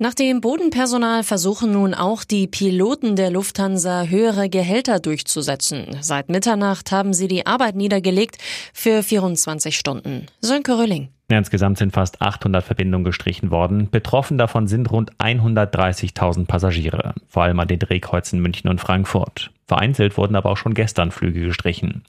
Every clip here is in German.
Nach dem Bodenpersonal versuchen nun auch die Piloten der Lufthansa höhere Gehälter durchzusetzen. Seit Mitternacht haben sie die Arbeit niedergelegt für 24 Stunden. Sönke Rölling. Insgesamt sind fast 800 Verbindungen gestrichen worden. Betroffen davon sind rund 130.000 Passagiere, vor allem an den Drehkreuzen München und Frankfurt. Vereinzelt wurden aber auch schon gestern Flüge gestrichen.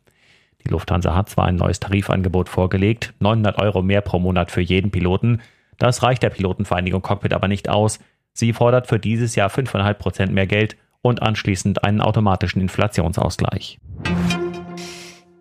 Die Lufthansa hat zwar ein neues Tarifangebot vorgelegt, 900 Euro mehr pro Monat für jeden Piloten, das reicht der Pilotenvereinigung Cockpit aber nicht aus. Sie fordert für dieses Jahr 5,5 Prozent mehr Geld und anschließend einen automatischen Inflationsausgleich.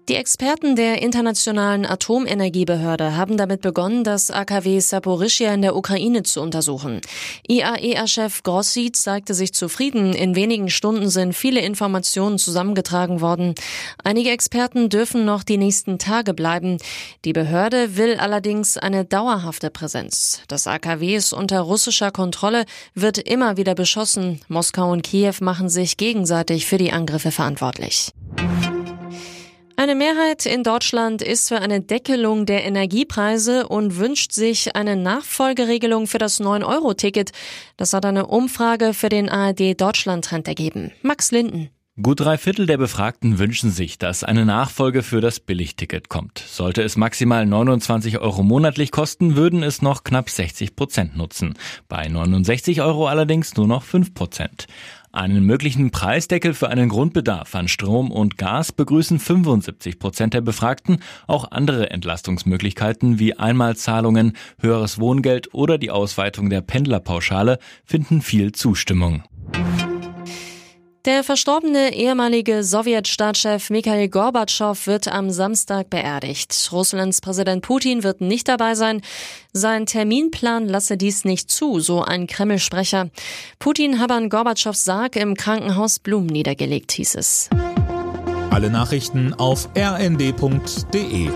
Die Experten der Internationalen Atomenergiebehörde haben damit begonnen, das AKW Saporischia in der Ukraine zu untersuchen. IAEA-Chef Grossi zeigte sich zufrieden. In wenigen Stunden sind viele Informationen zusammengetragen worden. Einige Experten dürfen noch die nächsten Tage bleiben. Die Behörde will allerdings eine dauerhafte Präsenz. Das AKW ist unter russischer Kontrolle, wird immer wieder beschossen. Moskau und Kiew machen sich gegenseitig für die Angriffe verantwortlich. Eine Mehrheit in Deutschland ist für eine Deckelung der Energiepreise und wünscht sich eine Nachfolgeregelung für das 9-Euro-Ticket. Das hat eine Umfrage für den ARD Deutschland-Trend ergeben. Max Linden. Gut drei Viertel der Befragten wünschen sich, dass eine Nachfolge für das Billigticket kommt. Sollte es maximal 29 Euro monatlich kosten, würden es noch knapp 60 Prozent nutzen. Bei 69 Euro allerdings nur noch 5 Prozent. Einen möglichen Preisdeckel für einen Grundbedarf an Strom und Gas begrüßen 75 Prozent der Befragten. Auch andere Entlastungsmöglichkeiten wie Einmalzahlungen, höheres Wohngeld oder die Ausweitung der Pendlerpauschale finden viel Zustimmung. Der verstorbene ehemalige Sowjetstaatschef Mikhail Gorbatschow wird am Samstag beerdigt. Russlands Präsident Putin wird nicht dabei sein. Sein Terminplan lasse dies nicht zu, so ein Kreml-Sprecher. Putin habe an Gorbatschows Sarg im Krankenhaus Blumen niedergelegt, hieß es. Alle Nachrichten auf rnd.de